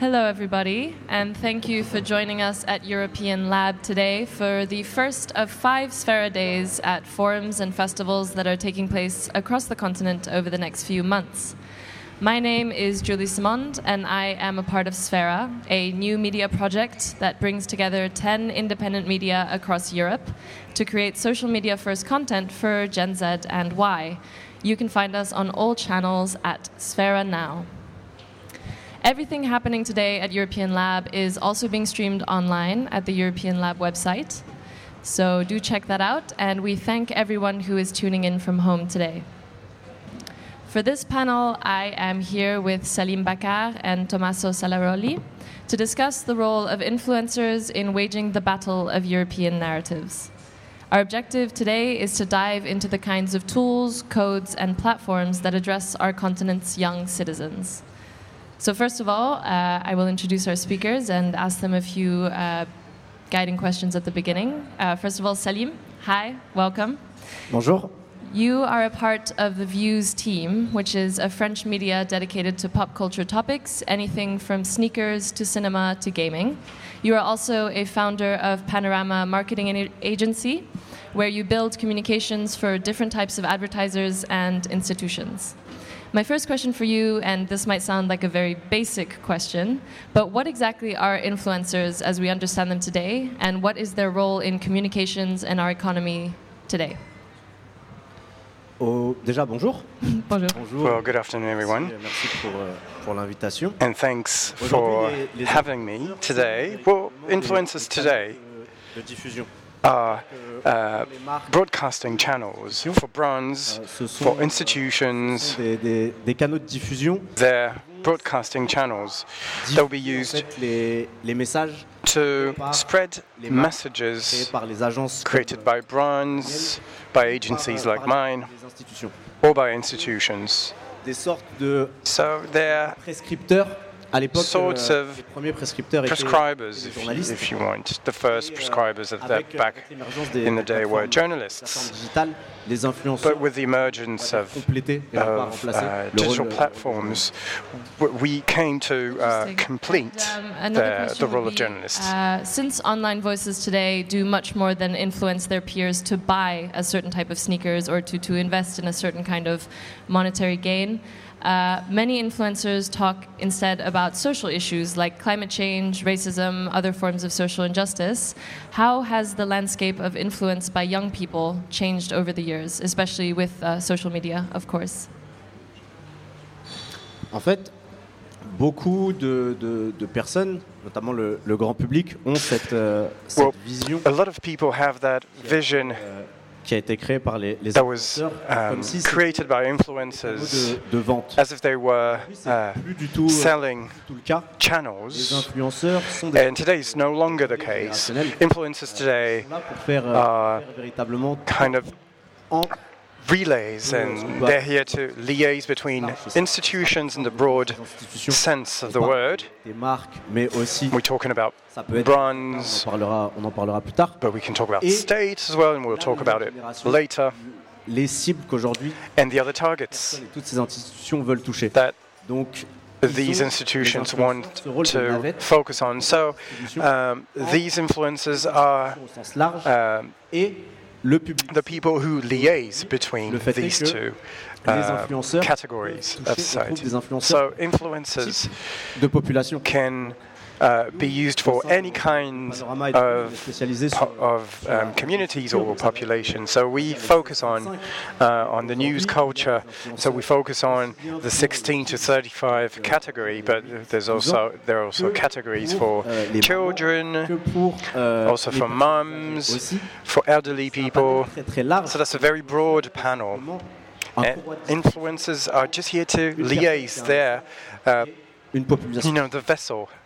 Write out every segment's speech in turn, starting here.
Hello, everybody, and thank you for joining us at European Lab today for the first of five Sfera days at forums and festivals that are taking place across the continent over the next few months. My name is Julie Simond, and I am a part of Sfera, a new media project that brings together 10 independent media across Europe to create social media first content for Gen Z and Y. You can find us on all channels at Sfera Now. Everything happening today at European Lab is also being streamed online at the European Lab website. So do check that out, and we thank everyone who is tuning in from home today. For this panel, I am here with Salim Bakar and Tommaso Salaroli to discuss the role of influencers in waging the battle of European narratives. Our objective today is to dive into the kinds of tools, codes, and platforms that address our continent's young citizens. So, first of all, uh, I will introduce our speakers and ask them a few uh, guiding questions at the beginning. Uh, first of all, Salim, hi, welcome. Bonjour. You are a part of the Views team, which is a French media dedicated to pop culture topics, anything from sneakers to cinema to gaming. You are also a founder of Panorama Marketing Agency, where you build communications for different types of advertisers and institutions. My first question for you, and this might sound like a very basic question, but what exactly are influencers as we understand them today, and what is their role in communications and our economy today? Oh, déjà, bonjour. bonjour. bonjour. Well, good afternoon, everyone. Merci pour, euh, pour l'invitation. And thanks for having me today. Well, influencers today euh, are uh, broadcasting channels for brands, euh, for institutions. Des, des, des canaux de diffusion. They're broadcasting channels that will be used to spread messages created by brands, by agencies like mine, or by institutions. So they're À l'époque, sorts euh, of les premiers prescripteurs prescribers, étaient if, des journalistes. if you want. The first euh, prescribers of that euh, back des, in the day were journalists. digitales, les influenceurs But with the emergence of, complété et non pas of uh, digital euh, platforms, we came to uh, complete And, um, the, the role would of be, journalists. Uh, since online voices today do much more than influence their peers to buy a certain type of sneakers or to, to invest in a certain kind of monetary gain, uh, many influencers talk instead about social issues like climate change, racism, other forms of social injustice. How has the landscape of influence by young people changed over the years, especially with uh, social media, of course? En fait, beaucoup de, de- de personnes, notamment le, le grand public, ont cette, euh, cette Well, vision A lot of people have that vision euh, qui a été créée par les, was um, comme si c'était created by influencers de, de vente. as if they were uh, plus du tout, euh, selling tout le cas. Les channels. influenceurs sont des And today is no longer the case. Influencers today pour faire, euh, are faire véritablement kind of en relays and they're here to liaise between institutions in the broad sense of the word. des marques, mais aussi We're talking about brands, on en parlera, on en parlera plus tard. but we can talk about states as well, and we'll talk about it later. Les cibles qu'aujourd'hui And the other targets toutes ces institutions veulent toucher. that these institutions want ce rôle de to focus on. So um, these influences are um, le public. the people who liaise between these two uh, categories of au society. groupe des influenceurs So influencers de population. can uh, be used for any kind of spécialisé po- sur of um, communities or populations. So we focus on uh, on the news culture. So we focus on the 16 to 35 category, but there's also there are also categories for euh, children, euh, also for mums, for elderly people. Très très large. So that's a very broad panel. And influencers are just here to liaise there. Uh, you know, the vessel uh,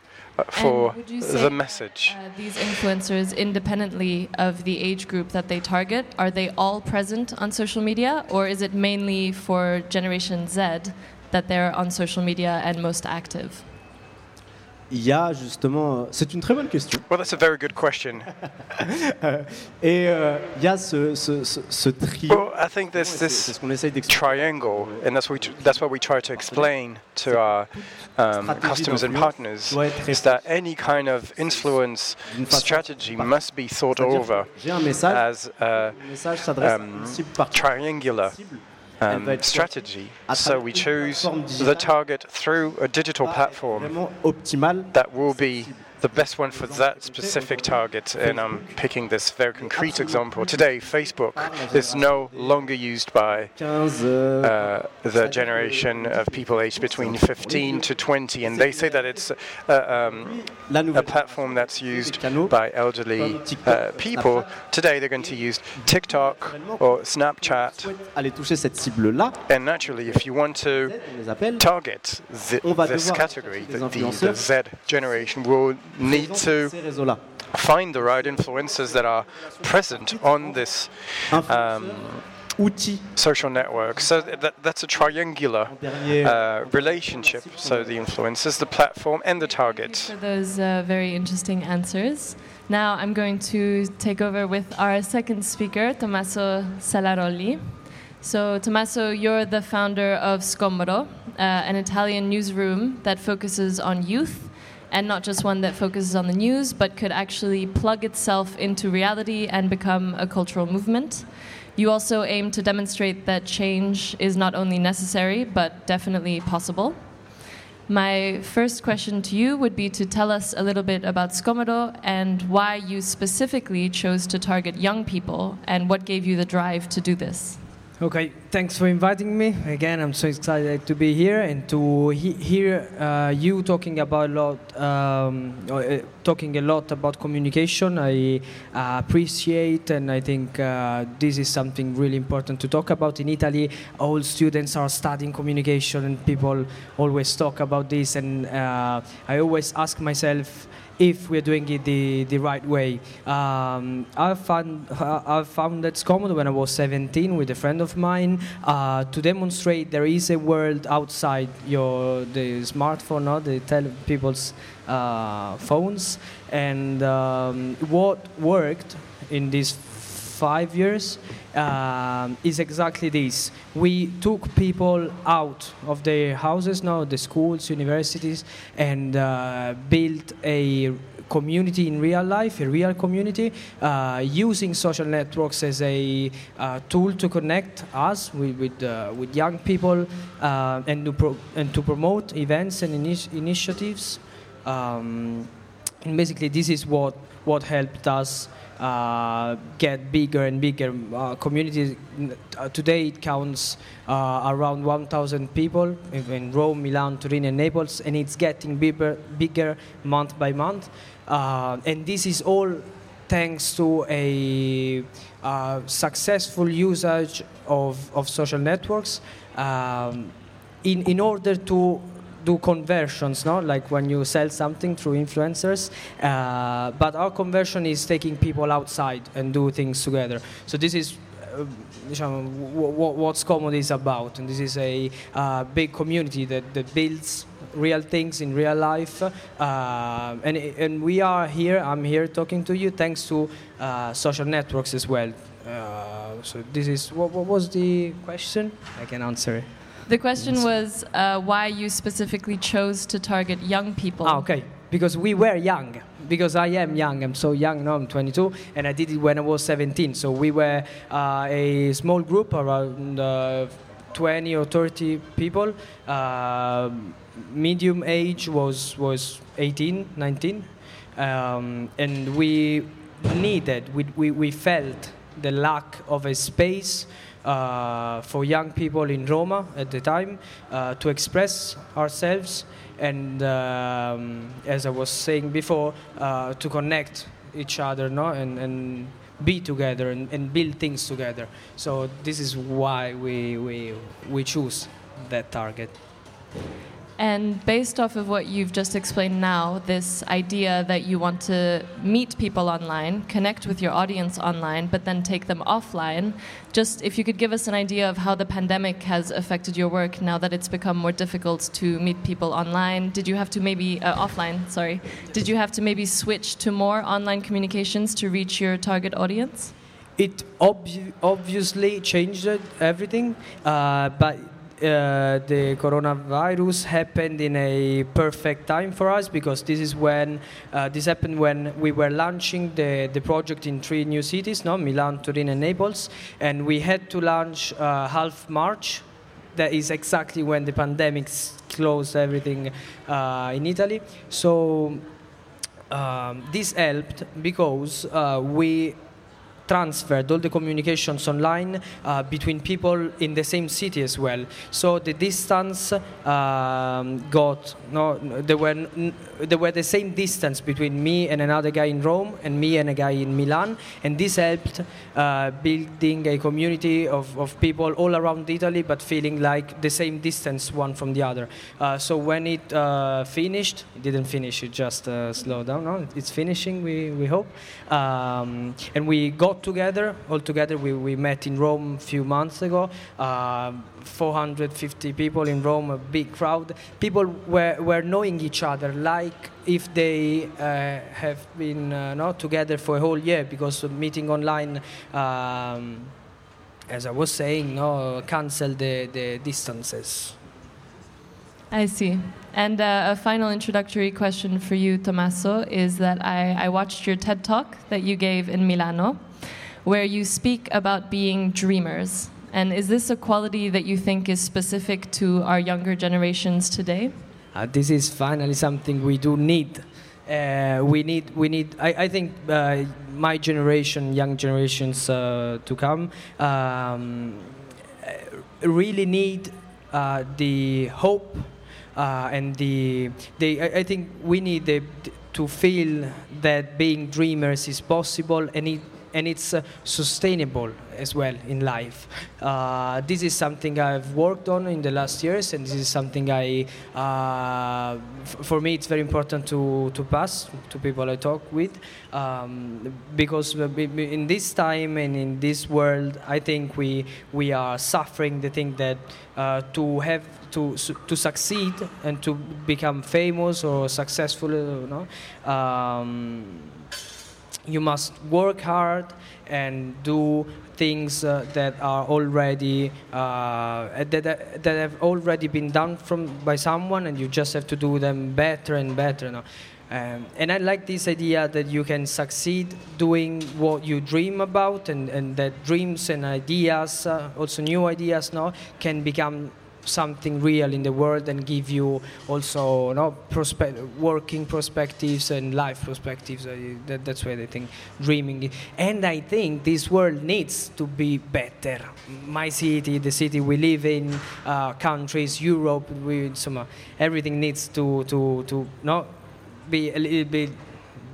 for you say the message. Uh, these influencers, independently of the age group that they target, are they all present on social media, or is it mainly for Generation Z that they're on social media and most active? Il y a justement. C'est une très bonne question. Well, that's a very good question. Et euh, il y a ce, ce, ce, ce trio. Well, I think there's this ce qu'on essaye d'expliquer. triangle, and that's what we, that's what we try to explain to our um, customers and partners. Is that any kind of influence strategy must be thought over J'ai un message. as a um, triangular. Um, strategy. So we choose the target through a digital platform that will be the best one for that specific target. And I'm picking this very concrete example. Today, Facebook is no longer used by 15. uh, the generation of people aged between 15 to 20, and they say that it's uh, um, a platform that's used by elderly uh, people. Today, they're going to use TikTok or Snapchat, and naturally, if you want to target the, this category, the, the, the Z generation, will need to sur ces réseaux-là. find the right influencers that are present on this um, social network. So that, that's a triangular uh, relationship. So the influencers, the platform, and the target. for those uh, very interesting answers. Now I'm going to take over with our second speaker, Tommaso Salaroli. So, Tommaso, you're the founder of Scomodo, uh, an Italian newsroom that focuses on youth, and not just one that focuses on the news, but could actually plug itself into reality and become a cultural movement. You also aim to demonstrate that change is not only necessary, but definitely possible. My first question to you would be to tell us a little bit about Scomodo and why you specifically chose to target young people and what gave you the drive to do this. Okay, thanks for inviting me. Again, I'm so excited to be here and to he- hear uh, you talking about a lot, um, uh, talking a lot about communication. I uh, appreciate, and I think uh, this is something really important to talk about. In Italy, all students are studying communication, and people always talk about this. And uh, I always ask myself if we're doing it the, the right way. Um, I found I found that Scomodo when I was 17 with a friend of mine uh, to demonstrate there is a world outside your the smartphone or the tele- people's uh, phones, and um, what worked in these five years um, is exactly this. We took people out of their houses now, the schools, universities, and uh, built a community in real life, a real community, uh, using social networks as a uh, tool to connect us with with, uh, with young people uh, and to pro- and to promote events and initi- initiatives. Um, and basically, this is what what helped us uh, get bigger and bigger. Uh, community uh, today it counts uh, around 1,000 people in- in Rome, Milan, Turin, and Naples, and it's getting bigger, bigger month by month. Uh, and this is all thanks to a uh, successful usage of, of social networks um, in, in order to do conversions, no? like when you sell something through influencers. Uh, but our conversion is taking people outside and do things together. So this is uh, diciamo, wh- wh- what Scomodo is about, and this is a uh, big community that, that builds real things in real life. Uh, and, and we are here, I'm here talking to you thanks to uh, social networks as well. Uh, so this is, what, what was the question? I can answer it. The question was uh, why you specifically chose to target young people. Ah, okay. Because we were young. Because I am young. I'm so young now. I'm 22, and I did it when I was 17. So we were uh, a small group around uh, 20 or 30 people. Uh, medium age was was 18, 19, um, and we needed. We, we we felt the lack of a space for young people in Roma at the time uh, to express ourselves and, um, as I was saying before, uh, to connect each other, no, and, and be together and, and build things together. So this is why we we we choose that target. And based off of what you've just explained now, this idea that you want to meet people online, connect with your audience online, but then take them offline, just if you could give us an idea of how the pandemic has affected your work now that it's become more difficult to meet people online. Did you have to maybe, uh, offline, sorry, did you have to maybe switch to more online communications to reach your target audience? It obvi- obviously changed everything, uh, but uh, the coronavirus happened in a perfect time for us because this is when uh, this happened when we were launching the, the project in three new cities, no, Milan, Turin, and Naples, and we had to launch uh, half March. That is exactly when the pandemic closed everything uh, in Italy. So um, this helped because uh, we transferred all the communications online uh, between people in the same city as well. So the distance um, got no, there were there were the same distance between me and another guy in Rome and me and a guy in Milan, and this helped uh, building a community of, of people all around Italy, but feeling like the same distance one from the other. Uh, so when it uh, finished, it didn't finish; it just uh, slowed down. No, it's finishing. We we hope, um, and we got together all together. We we met in Rome a few months ago. Uh, 450 people in Rome, a big crowd. People were, were knowing each other like if they uh, have been uh, not together for a whole year because meeting online, um, as I was saying, no, cancel the, the distances. I see. And uh, a final introductory question for you, Tommaso, is that I, I watched your TED talk that you gave in Milano, where you speak about being dreamers. And is this a quality that you think is specific to our younger generations today? Uh, this is finally something we do need. Uh, we need, we need. I, I think uh, my generation, young generations uh, to come, um, really need uh, the hope uh, and the. the I, I think we need the, to feel that being dreamers is possible and it and it's uh, sustainable as well in life. Uh, this is something I've worked on in the last years, and this is something I, uh, for me, it's very important to, to pass to people I talk with, um, because in this time and in this world, I think we we are suffering the thing that to have to to succeed and to become famous or successful, you know. Um, you must work hard and do things uh, that are already uh, that, that have already been done from by someone and you just have to do them better and better know? um, and I like this idea that you can succeed doing what you dream about, and, and that dreams and ideas, uh, also new ideas, now can become something real in the world and give you also you know, prospe- working perspectives and life perspectives. Uh, that, that's why I think dreaming. And I think this world needs to be better. My city, the city we live in, uh, countries, Europe, we, some, everything needs to, to, to not be a little bit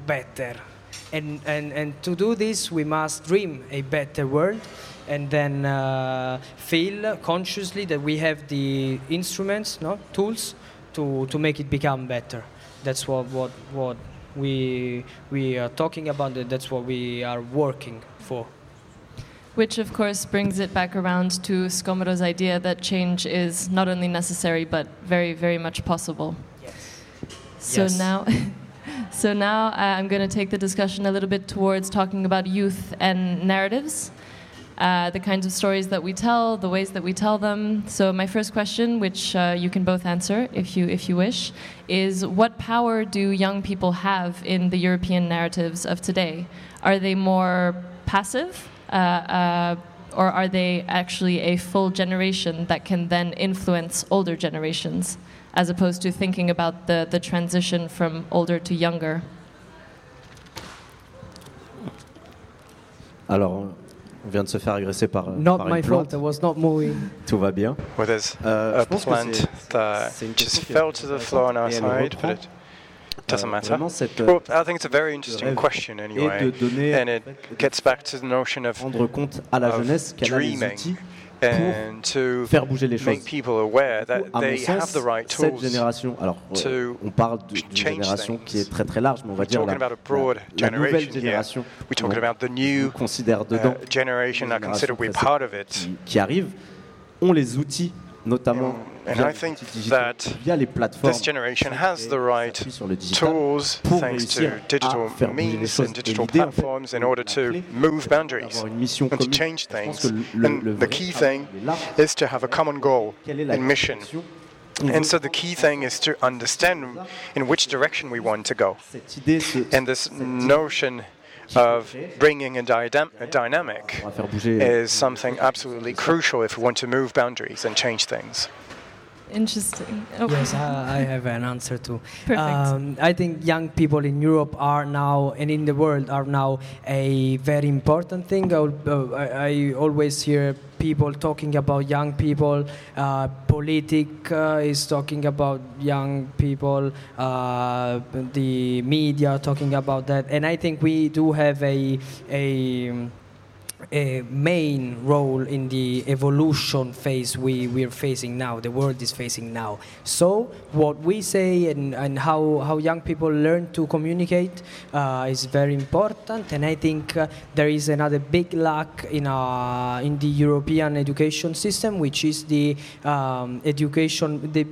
better. And, and, and to do this, we must dream a better world and then uh, feel consciously that we have the instruments, no tools, to, to make it become better. That's what, what, what we, we are talking about, that's what we are working for. Which, of course, brings it back around to Scomodo's idea that change is not only necessary but very, very much possible. Yes. So Yes. now, so now uh, I'm going to take the discussion a little bit towards talking about youth and narratives, uh, the kinds of stories that we tell, the ways that we tell them. So my first question, which uh, you can both answer if you if you wish, is what power do young people have in the European narratives of today? Are they more passive? Uh, uh, or are they actually a full generation that can then influence older generations? as opposed to thinking about the, the transition from older to younger. Alors, on vient de se faire agresser par, Not par my une fault. I was not moving. Tout va bien. Well, there's Euh, a je pense que plant c'est- that just fell to the intéressante floor on our side, reprend, but it doesn't euh, matter. cette, Well, I think it's a very interesting question et anyway, de donner and en it gets back to the notion of rendre compte à la jeunesse qu'elle a les dreaming. outils and to faire bouger les make choses. people aware that À mon they have sens, the right cette tools. génération, alors to euh, on parle de- d'une change génération things. qui est très très large, mais on va We're dire la, talking about a broad la- la nouvelle generation here. génération. We're talking on- about the on new considère uh, dedans generation. I consider we're génération part of it. qui, qui arrivent, ont les outils, notamment And I think that via les plateformes. This generation has the right sur le tools, thanks to digital à faire bouger les means and digital l'idée, en fait, platforms, in order to move boundaries d'avoir une mission and to change things. le- And le the key thing il est là. is to have a common goal Quelle est la and mission. And so the key thing is to understand in which direction we want to go. cette idée, ce, And this notion of bringing a, a dynamic on va faire bouger. is something absolutely crucial if we want to move boundaries and change things. Interesting. Yes, I, I have an answer too. Perfect. Um, I think young people in Europe are now and in the world are now a very important thing. I, uh, I, I always hear people talking about young people. Uh, Politic uh, is talking about young people. Uh, the media talking about that, and I think we do have a a a main role in the evolution phase we, we're facing now, the world is facing now. So, what we say and, and how, how young people learn to communicate uh, is very important, and I think uh, there is another big lack in, uh, in the European education system, which is the um, education, the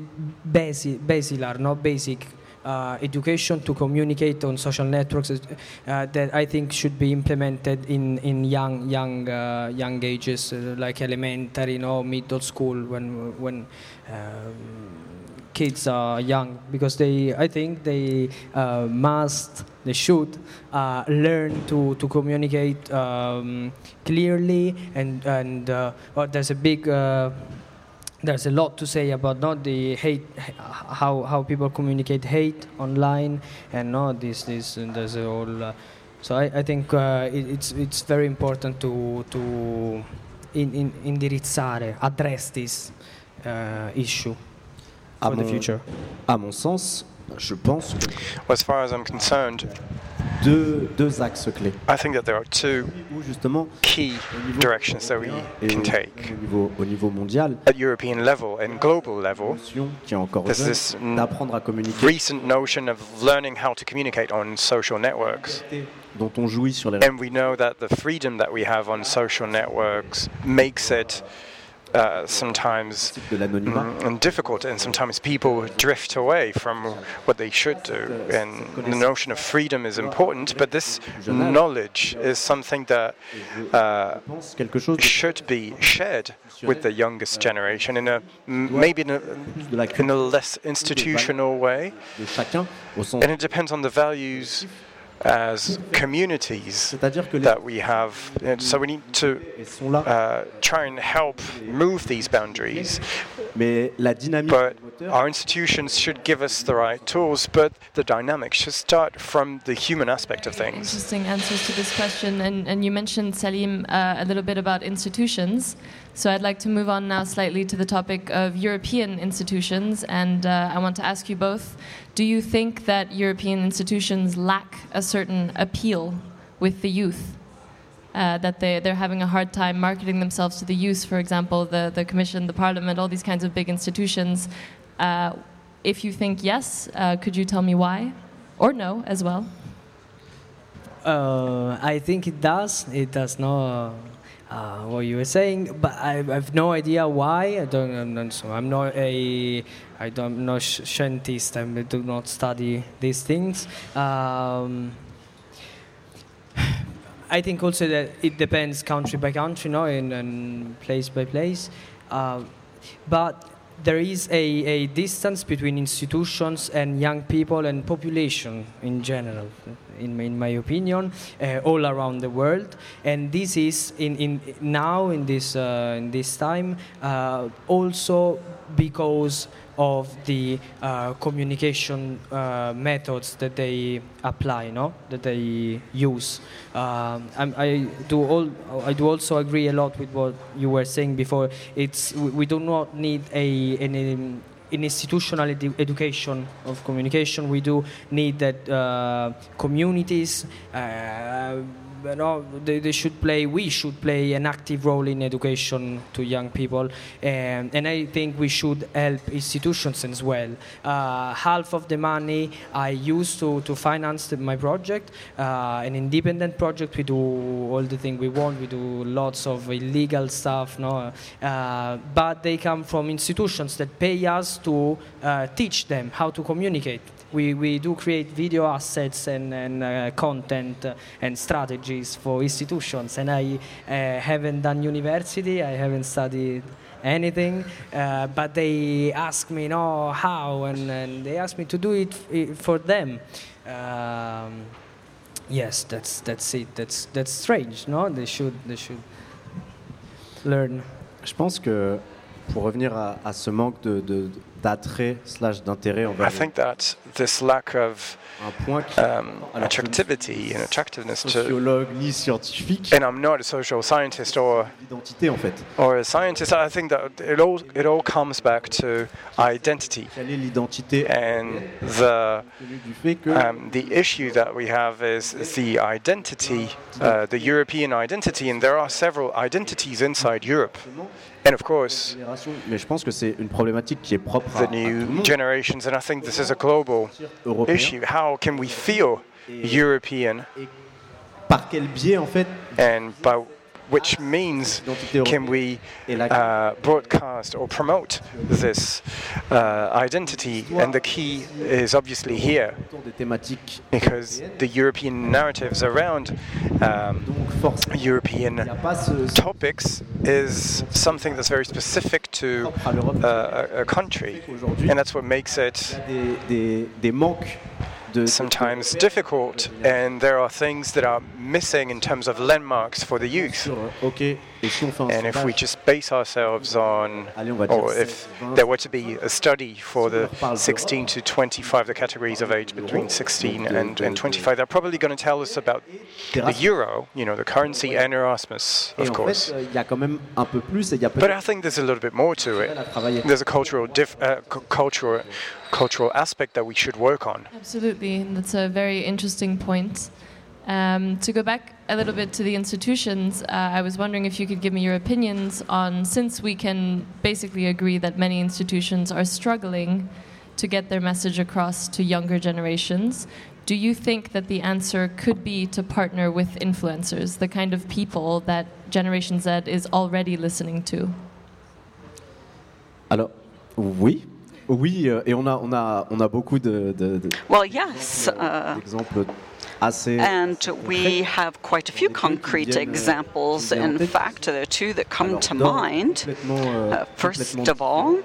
basic, basilar, not basic uh, education to communicate on social networks uh, that I think should be implemented in, in young young uh, young ages, uh, like elementary, you know, middle school, when when um, kids are young, because they I think they uh, must they should uh, learn to to communicate um, clearly and and well, there's a big uh, there's a lot to say about not the hate, how how people communicate hate online, and not this this and there's a whole. Uh, so I, I think uh, it, it's it's very important to to in, in, indirizzare, address this uh, issue À for the mon- future. À mon sens, je pense que As far as I'm concerned, deux, deux axes clés. I think that there are two key directions that we can au take. niveau, au niveau mondial, At European level and global level, qui est encore There's this, à communiquer, recent notion of learning how to communicate on social networks. dont on jouit sur les. And we know that the freedom that we have on social networks makes it uh, sometimes mm, difficult, and sometimes people drift away from what they should do. And the notion of freedom is important, but this knowledge is something that uh, should be shared with the youngest generation in a maybe in a, in a less institutional way. And it depends on the values as communities C'est-à-dire que les that we have. And so we need to uh, try and help move these boundaries. mais la dynamique But our institutions should give us the right tools, but the dynamic should start from the human aspect of things. Interesting answers to this question. And, and you mentioned, Salim, uh, a little bit about institutions. So I'd like to move on now slightly to the topic of European institutions. And uh, I want to ask you both do you think that European institutions lack a certain appeal with the youth? Uh, that they, they're having a hard time marketing themselves to the youth, for example, the, the Commission, the Parliament, all these kinds of big institutions. Uh, if you think yes, uh, could you tell me why? Or no as well? Uh, I think it does. It does not. Uh, what you were saying, but I, have no idea why. I don't. I'm not, so I'm not a. I don't. Not scientist. I do not study these things. Um, I think also that it depends country by country, no, and, and place by place. Uh, but there is a, a distance between institutions and young people and population in general, in, in my opinion, uh, all around the world. And this is in, in now in this uh, in this time uh, also because of the uh, communication uh, methods that they apply, no, that they use. Um, I do all. I do also agree a lot with what you were saying before. It's we do not need a an, um, an institutional edu- education of communication. We do need that uh, communities. Uh, you know, they, they should play. We should play an active role in education to young people, and, and I think we should help institutions as well. Uh, half of the money I use to to finance the, my project, uh, an independent project. We do all the things we want. We do lots of illegal stuff, no, uh, but they come from institutions that pay us to uh, teach them how to communicate we, we do create video assets and, and uh, content and and strategies for institutions. And I uh, haven't done university, I haven't studied anything, uh, but they ask me, no, how? And, and they ask me to do it f- for them. Um, yes, that's, that's it. That's, that's strange, no? They should, they should learn. Je pense que pour revenir à, à ce manque de, de, d'attrait slash d'intérêt envers I think that this lack of um, attractivity and attractiveness to, sociologue ni scientifique. and I'm not a social scientist or l'identité en fait. or a scientist. I think that it all it all comes back to identity and the compte tenu du fait que um, the issue that we have is, is the identity, uh, the European identity, and there are several identities inside Europe. And of course, mais je pense que c'est une problématique qui est propre à, à tout le new monde. generations, and I think this is a global européen. issue. How can we feel European, par quel biais en fait and by which means can we uh, broadcast or promote this uh, identity? And the key is obviously here. because the European narratives around um, European topics is something that's very specific to uh, a country, and that's what makes it sometimes difficult. And there are things that are missing in terms of landmarks for the youth. Sur ok et si on fait un And if we just base ourselves on, allez on va dire or if there were to be a study for the 16 to 25, the categories of age between 16 and, and 25, they're probably going to tell us about the euro, you know, the currency and Erasmus, of course. fait euh, il y a quand même un peu plus et il y a But I think there's a little bit more to it. There's a cultural, diff, uh, cu- cultural, cultural aspect that we should work on. Absolutely, and that's a very interesting point. Um, to go back a little bit to the institutions, uh, I was wondering if you could give me your opinions on since we can basically agree that many institutions are struggling to get their message across to younger generations. Do you think that the answer could be to partner with influencers, the kind of people that Generation Z is already listening to? alors oui oui euh, et on a on a on a beaucoup de, de- de- Well, yes. Uh, d'exemples assez and we have quite a few concrete examples. In fact, there are two that come to mind. Uh, first of all,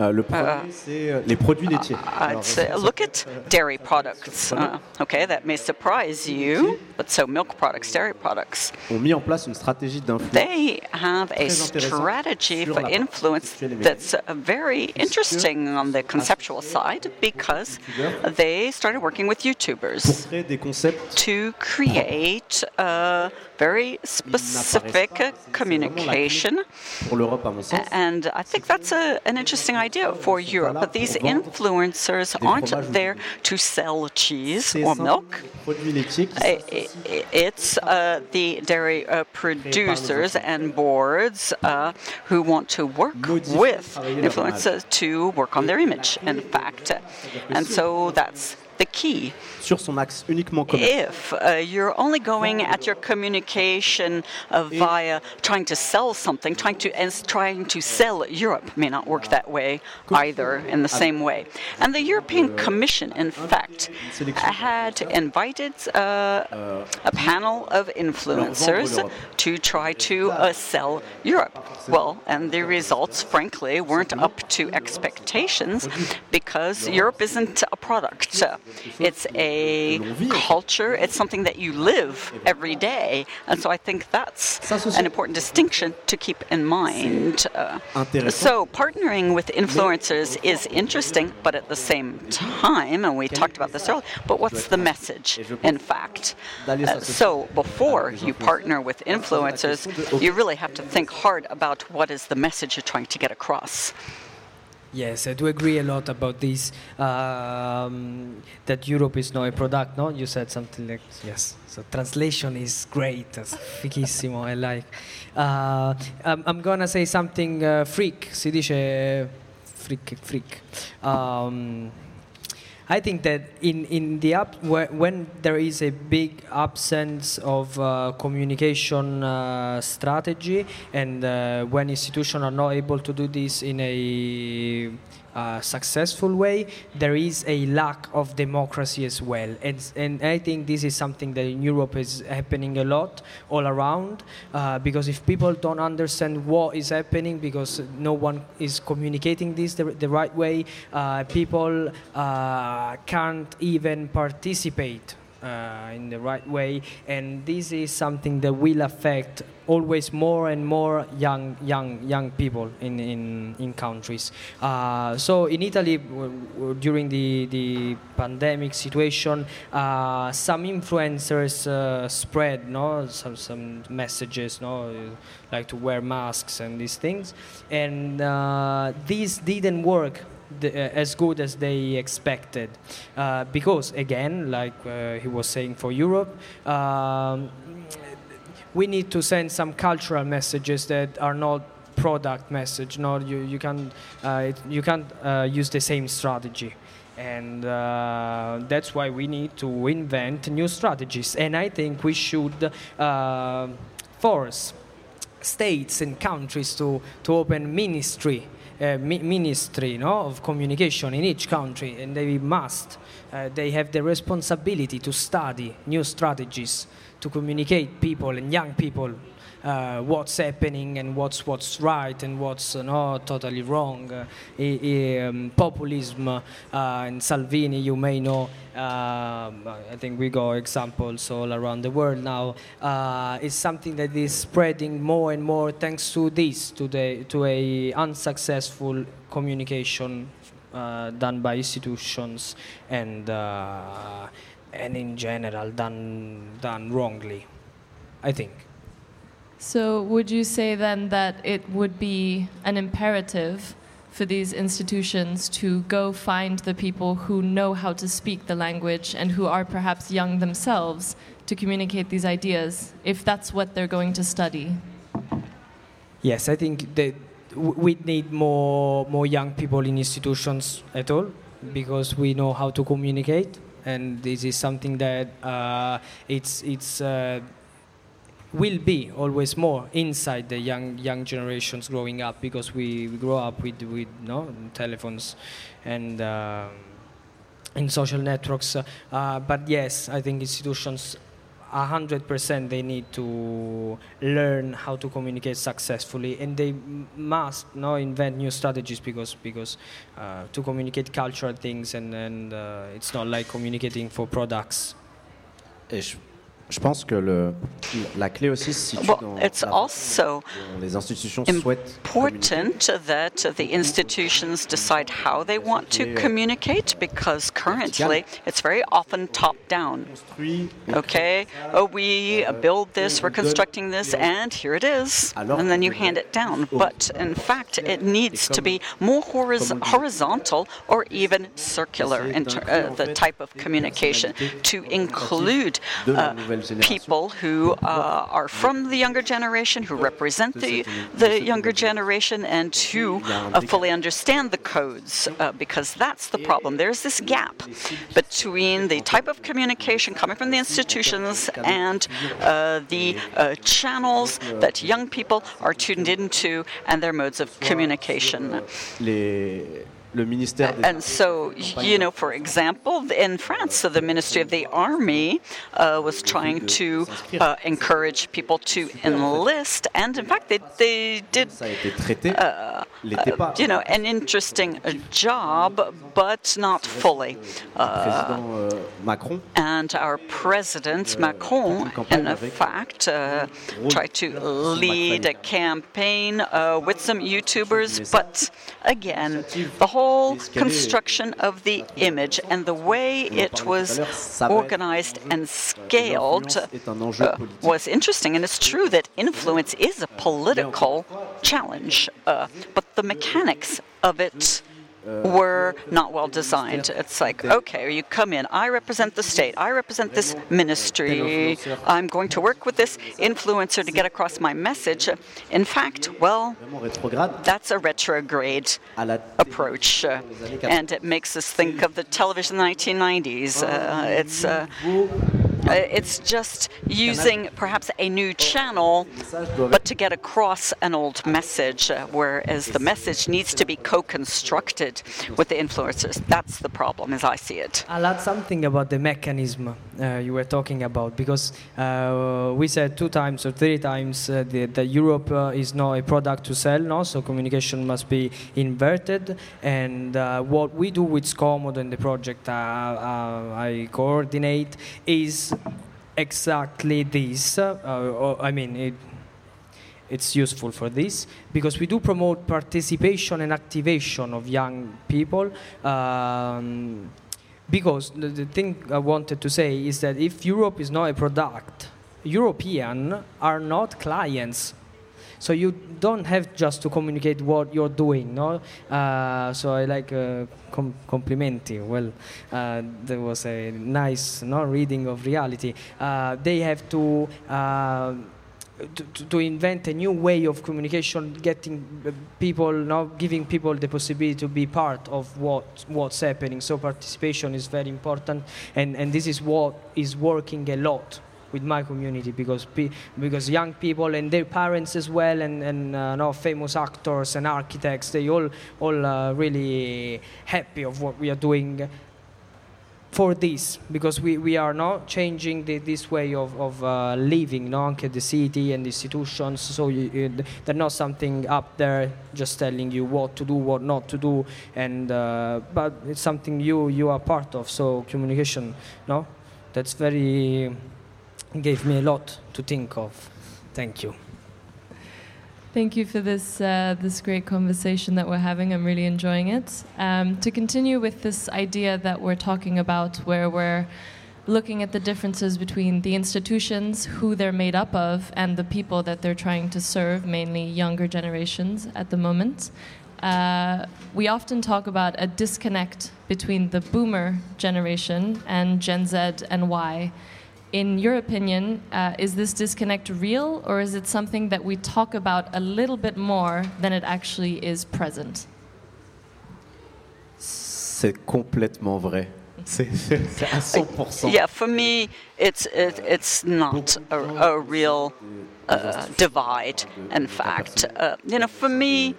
Euh, le premier, c'est euh, les produits laitiers. Alors, I'd say look at dairy products. Uh, okay, that may surprise you, but so milk products, dairy products, ont mis en place une stratégie d'influence they have a strategy for influence that's uh, very interesting on the conceptual side because they started working with pour YouTubers créer des concepts to create a very specific communication. pour l'Europe, à mon sens. And I think that's a, an interesting idea for Europe. But these influencers aren't there to sell cheese or milk. It's uh, the dairy uh, producers and boards uh, who want to work with influencers to work on their image, in fact. And so that's the key. sur son axe uniquement commercial. If uh, you're only going at your communication uh, via trying to sell something, trying to and trying to sell Europe may not work that way either in the same way. And the European Commission, in fact, had invited uh, a panel of influencers to try to uh, sell Europe. Well, and the results, frankly, weren't up to expectations because Europe isn't a product. It's a culture, it's something that you live every day. And so I think that's an important distinction to keep in mind. Uh, so partnering with influencers is interesting, but at the same time, and we talked about this earlier, but what's the message, in fact? Uh, so before you partner with influencers, you really have to think hard about what is the message you're trying to get across. Yes, I do agree a lot about this. Um, that Europe is not a product, no? You said something like yes. So translation is great. That's fichissimo. I like. Uh, I'm, I'm, gonna say something uh, freak. Si dice freak, freak. Um, I think that in, in the up, when there is a big absence of uh, communication uh, strategy and uh, when institutions are not able to do this in a successful way, there is a lack of democracy as well. And, and I think this is something that in Europe is happening a lot all around uh, because if people don't understand what is happening because no one is communicating this the, the right way, uh, people uh, can't even participate in the right way, and this is something that will affect always more and more young young young people in in, in countries. Uh, so in Italy, during the the pandemic situation, uh, some influencers uh, spread no some some messages no like to wear masks and these things, and uh, these didn't work the, uh, as good as they expected. Uh, because, again, like uh, he was saying for Europe, um, we need to send some cultural messages that are not product message. No, you, you, can, uh, it, you can't uh, use the same strategy. And uh, that's why we need to invent new strategies. And I think we should force states and countries to, to open ministry uh, mi ministry no, of communication in each country, and they must. Uh, they have the responsibility to study new strategies to communicate people and young people uh, what's happening and what's what's right and what's uh, not totally wrong. Uh, um, populism uh, and Salvini, you may know. Um, I think we got examples all around the world now. Uh, it's something that is spreading more and more thanks to this, to the to a unsuccessful communication uh, done by institutions and and in general done done wrongly. I think. So, would you say then that it would be an imperative for these institutions to go find the people who know how to speak the language and who are perhaps young themselves to communicate these ideas, if that's what they're going to study? Yes, I think that we need more more young people in institutions at all because we know how to communicate, and this is something that uh, it's it's. Uh, will be always more inside the young young generations growing up because we, we grow up with with no telephones and uh, in social networks. Uh, but yes, I think institutions. 100% they need to learn how to communicate successfully and they must no, invent new strategies because because uh, to communicate cultural things and, and uh, it's not like communicating for products Je pense que le, la clé aussi se situe well, dans it's also les institutions souhaitent important that the institutions decide how they want to communicate because currently it's very often top down. Okay, oh, we build this, we're constructing this, and here it is, and then you hand it down. But in fact, it needs to be more horizontal or even circular in uh, the type of communication to include. Uh, people who uh, are from the younger generation, who represent the, the younger generation, and who uh, fully understand the codes, uh, because that's the problem. There's this gap between the type of communication coming from the institutions and uh, the uh, channels that young people are tuned into and their modes of communication. And so, you know, for example, in France, so the Ministry of the Army uh, was trying to uh, encourage people to enlist, and in fact, they, they did, uh, uh you know, an interesting job, but not fully. Uh, euh, and our President euh, Macron, in fact, uh, tried to lead a campaign with some YouTubers, but again, the whole whole construction of the image and the way it was organized and scaled uh, was interesting. And it's true that influence is a political challenge, uh, but the mechanics of it were not well designed. It's like, okay, you come in, I represent the state, I represent this ministry, I'm going to work with this influencer to get across my message. In fact, well, that's a retrograde approach, and it makes us think of the television in the 1990s. Uh, it's uh, it's just using perhaps a new channel, but to get across an old message, uh, whereas the message needs to be co-constructed with the influencers. That's the problem, as I see it. I'll add something about the mechanism uh, you were talking about, because uh, we said two times or three times uh, that Europe uh, is not a product to sell, no? so communication must be inverted. And what we do with Scomodo and the project I coordinate is exactly this. Uh, I mean, it, it's useful for this because we do promote participation and activation of young people. Um, because the, the, thing I wanted to say is that if Europe is not a product, Europeans are not clients so you don't have just to communicate what you're doing, no? Uh, so I like uh, com- complimenting. Well, uh, there was a nice no reading of reality. Uh, they have to. Uh, to, to, invent a new way of communication, getting people, now giving people the possibility to be part of what what's happening. So participation is very important, and, and this is what is working a lot with my community because because young people and their parents as well and and uh, no, famous actors and architects they all all uh, really happy of what we are doing for this because we, we are not changing the, this way of, of uh, living no? the city and the institutions so you, you, they're not something up there just telling you what to do what not to do and uh, but it's something you you are part of so communication no that's very gave me a lot to think of. Thank you. Thank you for this uh, this great conversation that we're having. I'm really enjoying it. Um, to continue with this idea that we're talking about, where we're looking at the differences between the institutions, who they're made up of, and the people that they're trying to serve, mainly younger generations at the moment. Uh, we often talk about a disconnect between the boomer generation and Gen Z and Y in your opinion, uh, is this disconnect real or is it something that we talk about a little bit more than it actually is present? C'est complètement vrai. C'est à 100%. Yeah, for me, it's it, it's not a, a real uh, divide. In fact, uh, you know, for me,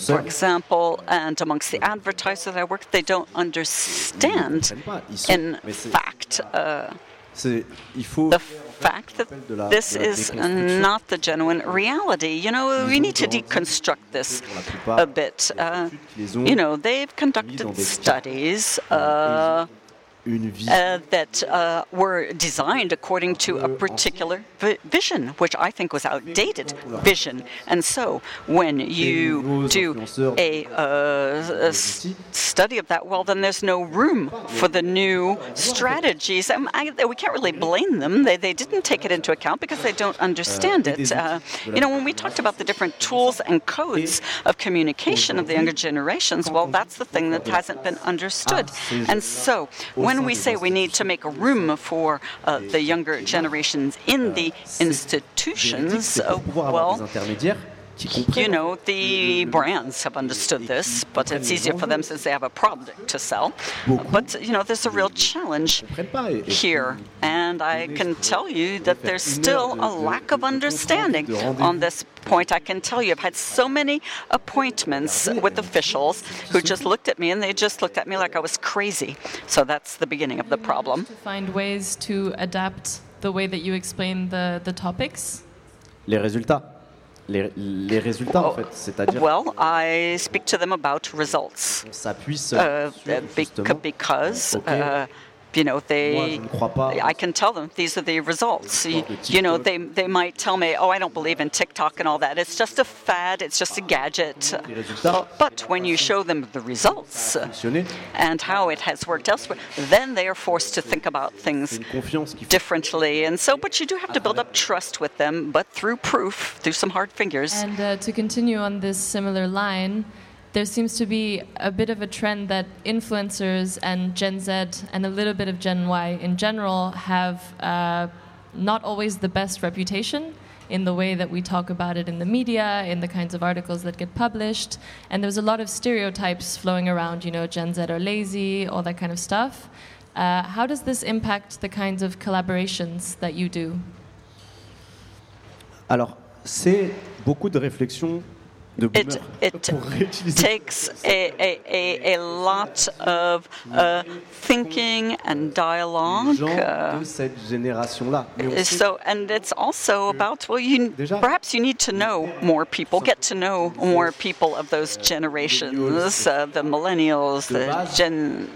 for example, and amongst the advertisers I work, they don't understand. In fact. The fact that this is not the genuine reality. You know, we need to deconstruct this a bit. Uh, you know, they've conducted studies. Uh, uh, that uh, were designed according to a particular vi vision, which I think was outdated vision. And so, when you do a, uh, a study of that, well, then there's no room for the new strategies. Um, I, we can't really blame them. They, they didn't take it into account because they don't understand it. Uh, you know, when we talked about the different tools and codes of communication of the younger generations, well, that's the thing that hasn't been understood. And so, when when we say we need to make room for uh, the younger generations in the institutions, uh, well, you know, the brands have understood this, but it's easier for them since they have a product to sell. But, you know, there's a real challenge here. And I can tell you that there's still a lack of understanding on this point. I can tell you, I've had so many appointments with officials who just looked at me and they just looked at me like I was crazy. So that's the beginning of the problem. To find ways to adapt the way that you explain the, the topics? Les résultats. Les, les résultats, en fait. C'est-à-dire. Well, I speak to them about results. On s'appuie uh, because. Okay. Uh, you know, they, I can tell them these are the results. You, you, know, they, they might tell me, oh, I don't believe in TikTok and all that. It's just a fad, it's just a gadget. But when you show them the results and how it has worked elsewhere, then they are forced to think about things differently. And so, but you do have to build up trust with them, but through proof, through some hard fingers. And uh, to continue on this similar line, there seems to be a bit of a trend that influencers and Gen Z and a little bit of Gen Y in general have uh, not always the best reputation in the way that we talk about it in the media, in the kinds of articles that get published. And there's a lot of stereotypes flowing around, you know, Gen Z are lazy, all that kind of stuff. Uh, how does this impact the kinds of collaborations that you do? Alors, c'est beaucoup de réflexions It, it takes a, a, a, a lot of uh, thinking and dialogue. uh, de cette génération-là. Mais on sait So, and it's also about, well, you perhaps you need to know more people, get to know more people of those generations, uh, the millennials, the Gen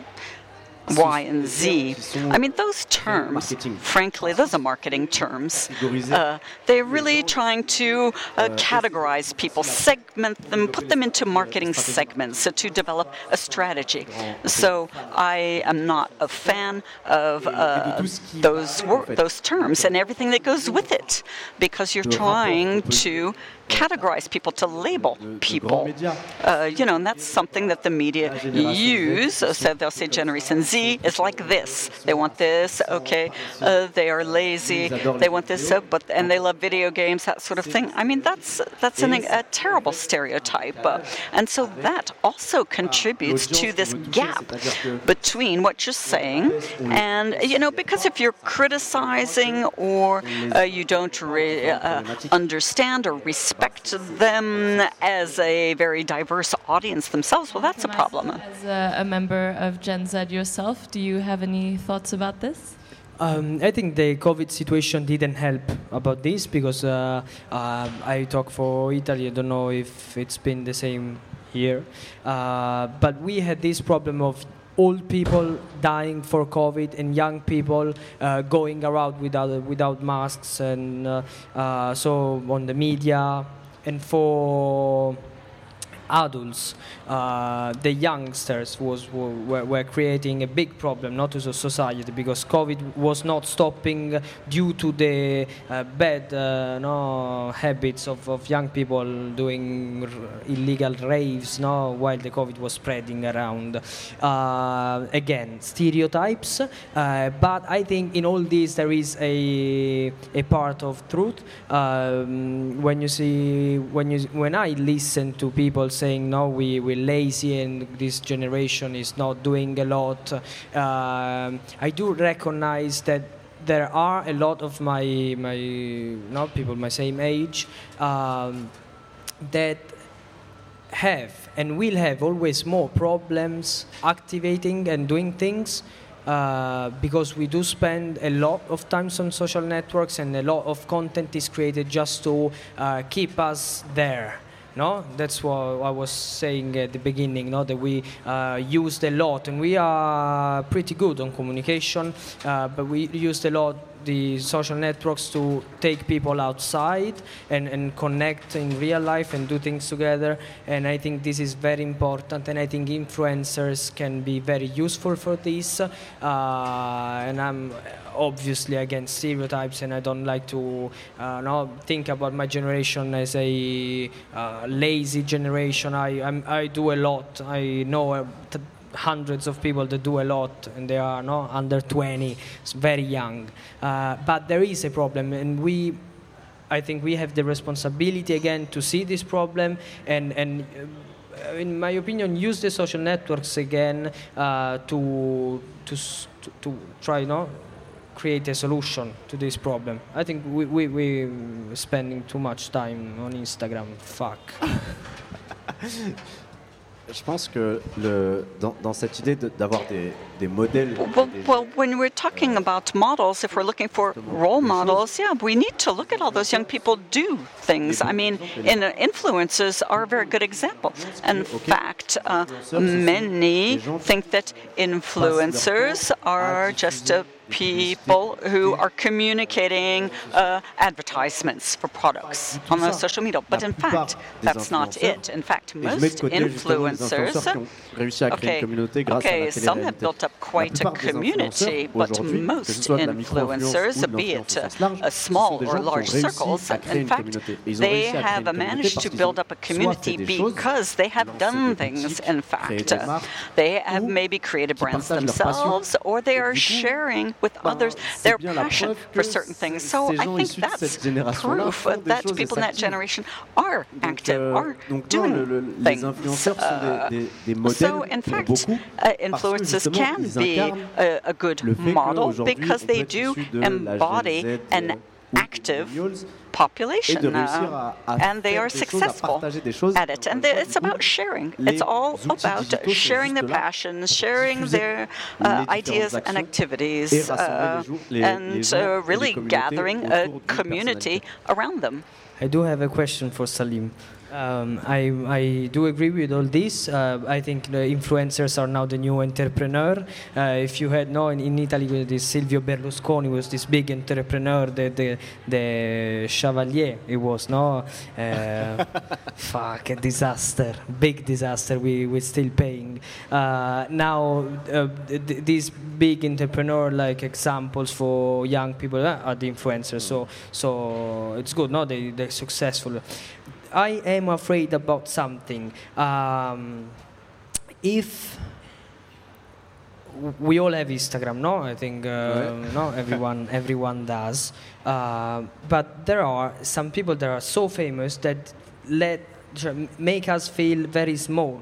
Y and Z. I mean, those terms, frankly, those are marketing terms. Uh, they're really trying to uh, categorize people, segment them, put them into marketing segments so to develop a strategy. So I am not a fan of uh, those wor- those terms and everything that goes with it, because you're trying to categorize people, to label people. Uh, you know, and that's something that the media use. So they'll say Generation Z is like this. They want this. Okay, uh, they are lazy. They want this, uh, but and they love video games, that sort of thing. I mean, that's that's an, a terrible stereotype, uh, and so that also contributes to this gap between what you're saying and you know, because if you're criticizing or uh, you don't re- uh, understand or respect them as a very diverse audience themselves, well, that's a problem. As a, a member of Gen Z yourself, do you have any thoughts about this? Um, I think the COVID situation didn't help about this because uh, uh, I talk for Italy. I don't know if it's been the same here, uh, but we had this problem of old people dying for COVID and young people uh, going around without without masks, and uh, uh, so on the media. And for adults, uh, the youngsters was were, were creating a big problem, not to the society, because COVID was not stopping due to the uh, bad uh, no, habits of, of young people doing r- illegal raves, no, while the COVID was spreading around. Uh, again, stereotypes, uh, but I think in all this there is a a part of truth. Um, when you see when you when I listen to people saying no we we're lazy and this generation is not doing a lot. Um, I do recognize that there are a lot of my my not people my same age um, that have and will have always more problems activating and doing things uh, because we do spend a lot of times on social networks and a lot of content is created just to uh, keep us there no? That's what i was saying at the beginning no? That we uh, used a lot and we are pretty good on communication uh, but we used a lot the social networks to take people outside and, and connect in real life and do things together. And i think this is very important and i think influencers can be very useful for this. Uh, and i'm obviously against stereotypes and i don't like to uh, no, think about my generation as a uh, lazy generation. I, I'm, I do a lot. I know uh, t- hundreds of people that do a lot and they are no under 20 it's very young. Uh, but there is a problem and we i think we have the responsibility again to see this problem and and uh, in my opinion use the social networks again uh, to, to to to try no create a solution to this problem. I think we we we spending too much time on instagram. Fuck Je pense que le, dans, dans cette idée de- des, des modèles, Well, des- well, when we're talking about models, if we're looking for role models, yeah, we need to look at all those young people do things. I mean, in, uh, influencers are a very good example. In fact, uh, many think that influencers are just uh, people who are communicating uh, advertisements for products on the social media. But in fact, that's not it. In fact, most influencers, okay, okay, some have built up quite a community, but most influencers, be it uh, small or large circles, in fact, they have managed to build up a community because they have done things, in fact. They have maybe created brands themselves, or they are sharing with others their passion for certain things. So I think that's proof that people in that generation are active, are doing things. Uh, so in fact, uh, influencers can be a, a good model because they do embody an active population, uh, and they are successful at it. And it's about sharing. It's all about sharing their passions, sharing their uh, ideas and activities, uh, and uh, really gathering a community around them. I do have a question for Salim. Um, I, I do agree with all this. Uh, I think the influencers are now the new entrepreneur. Uh, if you had known in Italy, this Silvio Berlusconi was this big entrepreneur, the the, the Chevalier. It was no, uh, fuck a disaster, big disaster. We we still paying. Uh, now uh, th- these big entrepreneur like examples for young people uh, are the influencers. So so it's good. No, they they're successful. I am afraid about something. Um, if we all have Instagram, no? I think uh, no, everyone everyone does. Uh, but there are some people that are so famous that let make us feel very small.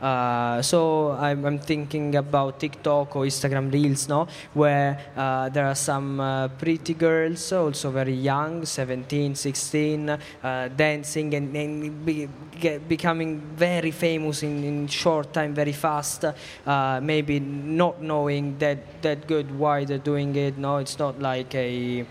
Uh, so I'm, I'm, thinking about TikTok or Instagram Reels, no, where uh, there are some uh, pretty girls, also very young, 17, 16, uh, dancing and, and be, get, becoming very famous in, in short time, very fast. Uh, maybe not knowing that that good why they're doing it. No, it's not like a.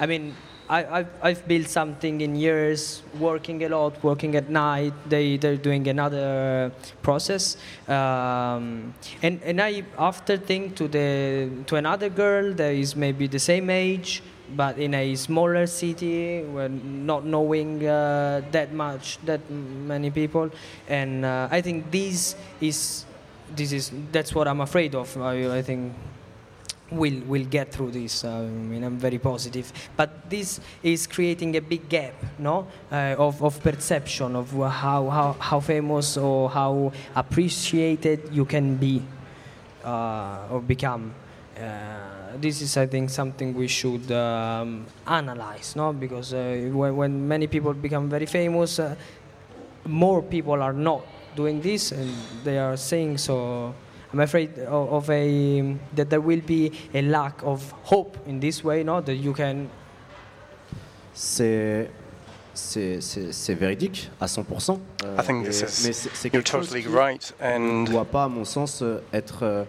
I mean, I, have I've built something in years, working a lot, working at night. They they're doing another process, um, and and I after think to the to another girl that is maybe the same age, but in a smaller city, where not knowing uh, that much, that many people, and uh, I think this is this is that's what I'm afraid of. I, I think we'll, we'll get through this. Uh, I mean, I'm very positive. But this is creating a big gap, no, uh, of, of perception of how, how, how famous or how appreciated you can be uh, or become. Uh, this is, I think, something we should um, analyze, no? Because uh, when, when, many people become very famous, uh, more people are not doing this, and they are saying so I'm afraid of, of a that there will be a lack of hope in this way, no? That you can. C'est c'est véridique à 100%. Euh, I think this is, mais c'est you're totally right, and ne doit pas, à mon sens, euh, être euh,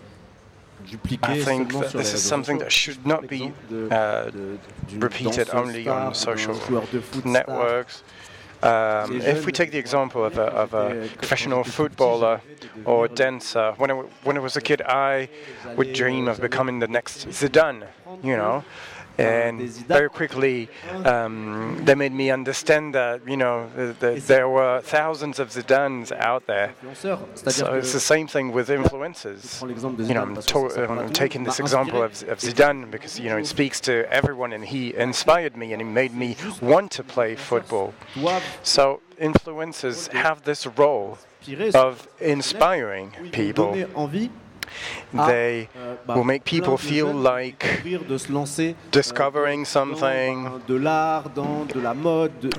dupliqué I think that this is something that should not be uh, repeated only on social networks. Um, if we take the example of a, of a, professional footballer or dancer, when I, when I was a kid, I would dream of becoming the next Zidane, you know and very quickly um, they made me understand that you know the, the, there were thousands of Zidanes out there. So it's the same thing with influencers. You know, I'm, to- I'm taking this example of, of, Zidane because you know it speaks to everyone, and he inspired me and he made me want to play football. So influencers have this role of inspiring people they ah, will make people feel like discovering something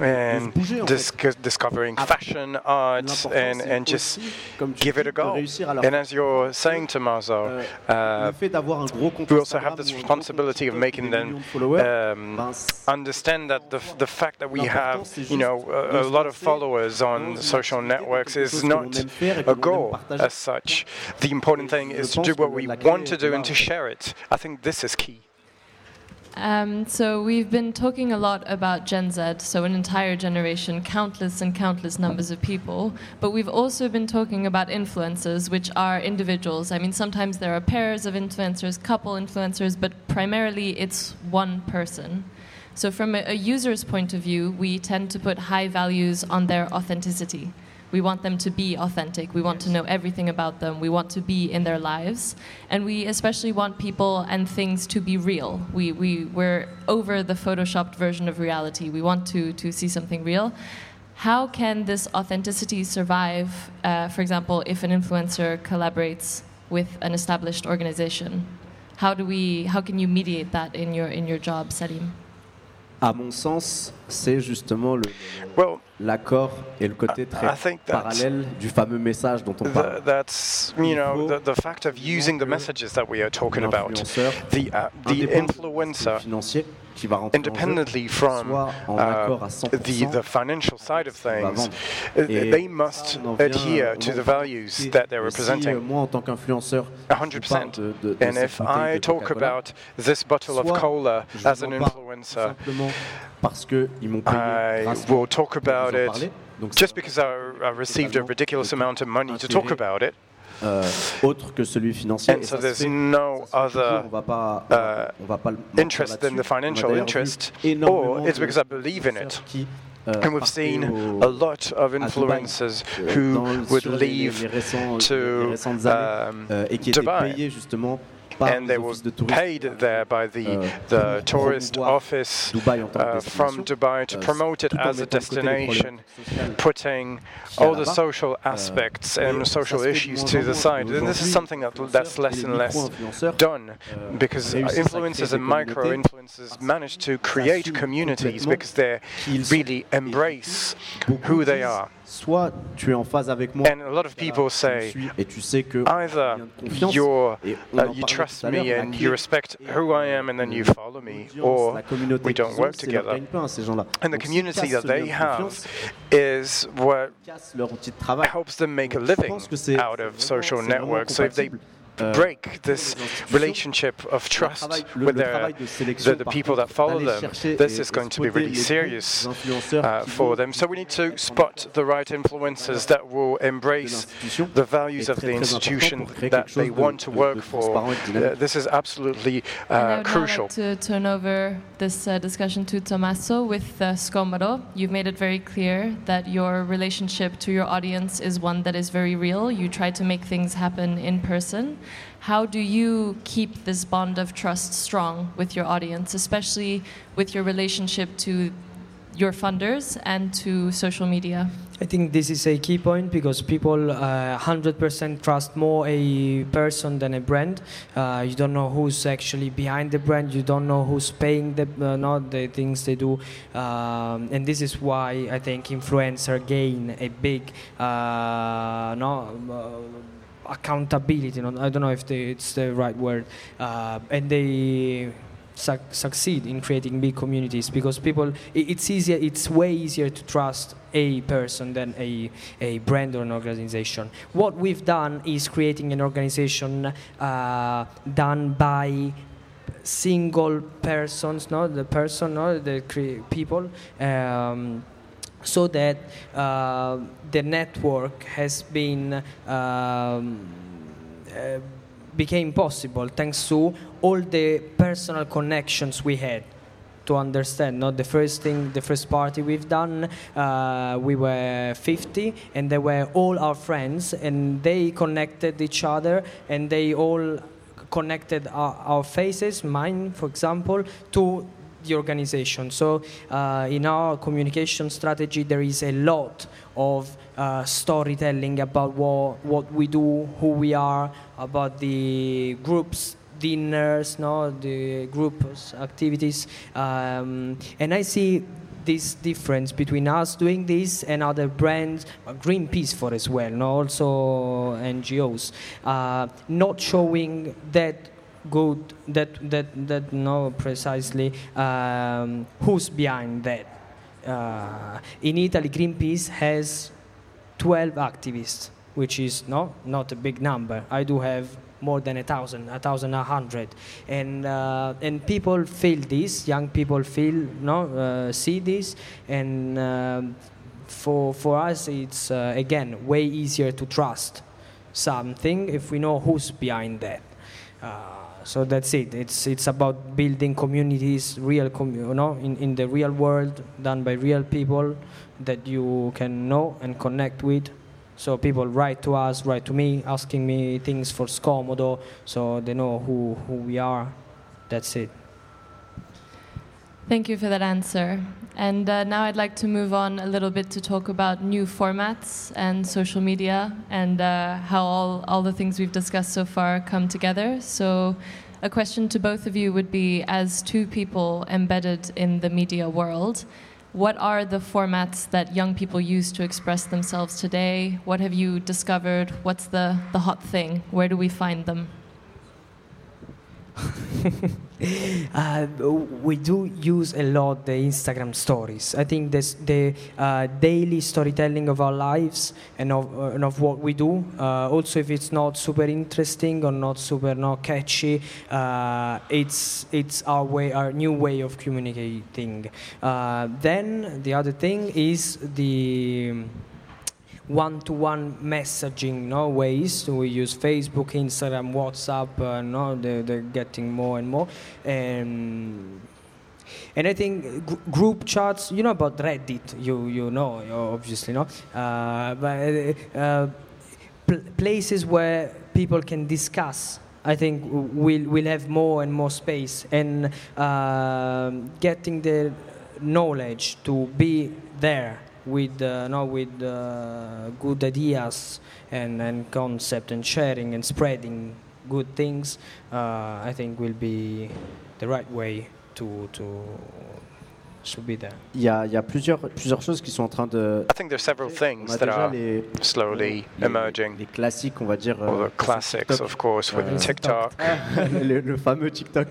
and dis discovering fashion, art, and, and just give it a go. And as you're saying, Tommaso, uh, we also have this responsibility of making them um, understand that the, the fact that we have, you know, a, a lot of followers on social networks is not a goal as such. The important thing is to do what we want to do and to share it. I think this is key. Um, so we've been talking a lot about Gen Z, so an entire generation, countless and countless numbers of people. But we've also been talking about influencers, which are individuals. I mean, sometimes there are pairs of influencers, couple influencers, but primarily it's one person. So from a, a user's point of view, we tend to put high values on their authenticity. We want them to be authentic. We want to know everything about them. We want to be in their lives. And we especially want people and things to be real. We, we, we're over the photoshopped version of reality. We want to, to see something real. How can this authenticity survive, uh, for example, if an influencer collaborates with an established organization? How, do we, how can you mediate that in your, in your job, Salim? À mon sens, c'est justement le, Well, l'accord et le côté très parallèle du fameux message dont on the, parle. that's you know the, the fact of using the messages that we are talking about. The uh, the influencer financier qui va rentrer en jeu, independently from uh, accord à 100% the, the financial side of things, uh, they must on en vient adhere to the values that they're euh, representing. moi, en tant qu'influenceur, je parle 100%. de, de, de And if I talk about this bottle of cola as an influencer, simplement parce qu'ils m'ont payé I will talk pour vous en about it just because I, I received a ridiculous amount of money to talk about it. Euh, autre que celui financier. And Et so ça se there's fait- no ça se fait other toujours, on va pas, uh, on va pas le mentir interest than the là-dessus. On a financial d'ailleurs vu interest, énormément or it's de because I believe in it. influenceurs qui, euh, And we've partaient seen au- a lot of à Dubaï, influencers euh, who dans- would sur les- leave les récents- les to récentes années, um, euh, et qui étaient Dubai. Payés justement par and they were offices de tourisme paid there by the, euh, the tourist office Dubaï en tant que uh, from Dubai to euh, promote it as a mettant de côté les destination, putting qu'il y a all the social Euh, aspects and social se fait de issues to the side. And this is something that, that's less and less done euh, because influencers and micro influencers manage to create communities because they really embrace who they are. Soit tu es en phase avec moi, And a lot of voilà, people tu me say suis et tu sais que either il y a de confiance, you're, et on uh, en you parlait trust tout à l'heure, me la and clé you respect et who I am and then you follow me, l'audience, or la communauté we don't qu'ils ont, work c'est leur together. gagne-pain, ces gens-là. And the Donc, s'ils community cassent that ce lien they de have confiance, is what cassent leur outil de travail. helps them make a Donc, je living pense que c'est- out c'est of vraiment- social c'est vraiment networks. So if they compatible. Euh, break this relationship of trust with their, travail de sélection, the, the people that follow them, this is going to be really serious uh, for them. So we need to spot the right influencers that will embrace the values of the institution that they want to work for. Uh, this is absolutely And I uh, would crucial. like to turn over this uh, discussion to Tommaso with uh, Scomodo. You've made it very clear that your relationship to your audience is one that is very real. You try to make things happen in person. How do you keep this bond of trust strong with your audience, especially with your relationship to your funders and to social media? I think this is a key point because people uh, 100% trust more a person than a brand. Uh, you don't know who's actually behind the brand. You don't know who's paying the uh, not the things they do, um, and this is why I think influencer gain a big uh, no. Accountability. No, I don't know if they, it's the right word, uh, and they suc succeed in creating big communities because people it's easier it's way easier to trust a person than a, a brand or an organization what we've done is creating an organization uh, done by single persons not the person no the cre- people um, so that uh, the network has been um, uh, became possible thanks to all the personal connections we had. To understand not the first thing the first party we've done uh, we were 50 and they were all our friends and they connected each other and they all connected our, our faces mine for example to the organization. So uh, in our communication strategy there is a lot of uh, storytelling about what, what we do who we are about the groups dinners no the groups activities. Um, and i see this difference between us doing this and other brands uh, greenpeace for as well no also ngos uh, not showing that good that that that no precisely um, who's behind that uh, in italy greenpeace has 12 activists which is no not a big number i do have more than a thousand, a thousand, a hundred, and uh, and people feel this. Young people feel no uh, see this, and um, for for us it's uh, again way easier to trust something if we know who's behind that. Uh, so that's it. It's it's about building communities, real com- you know, in, in the real world, done by real people that you can know and connect with. So people write to us, write to me, asking me things for Scomodo, so they know who, who we are. That's it. Thank you for that answer. And uh, now I'd like to move on a little bit to talk about new formats and social media and uh, how all, all the things we've discussed so far come together. So, a question to both of you would be as two people embedded in the media world, what are the formats that young people use to express themselves today? What have you discovered? What's the, the hot thing? Where do we find them? uh, we do use a lot the Instagram stories. I think this, the uh, daily storytelling of our lives and of, uh, and of what we do. Uh, also, if it's not super interesting or not super not catchy, uh, it's it's our way, our new way of communicating. Uh, then the other thing is the one-to-one messaging no ways. So we use facebook instagram whatsapp uh, no they're, they're getting more and more. And and I think gr- group chats, you know about Reddit, you you know, obviously know, uh, but uh, pl- places where people can discuss. I think we'll we'll have more and more space. And uh, getting the knowledge to be there with uh, no, with uh, good ideas and, and concept and sharing and spreading good things, uh, I think will be the right way to to should be there. Il y a, il y a plusieurs, plusieurs choses qui sont en train de. I think there's several On things a that are les, slowly les- emerging. les classiques, on va dire. All euh, the classics, TikTok. of course, with Euh, TikTok, le, le fameux TikTok.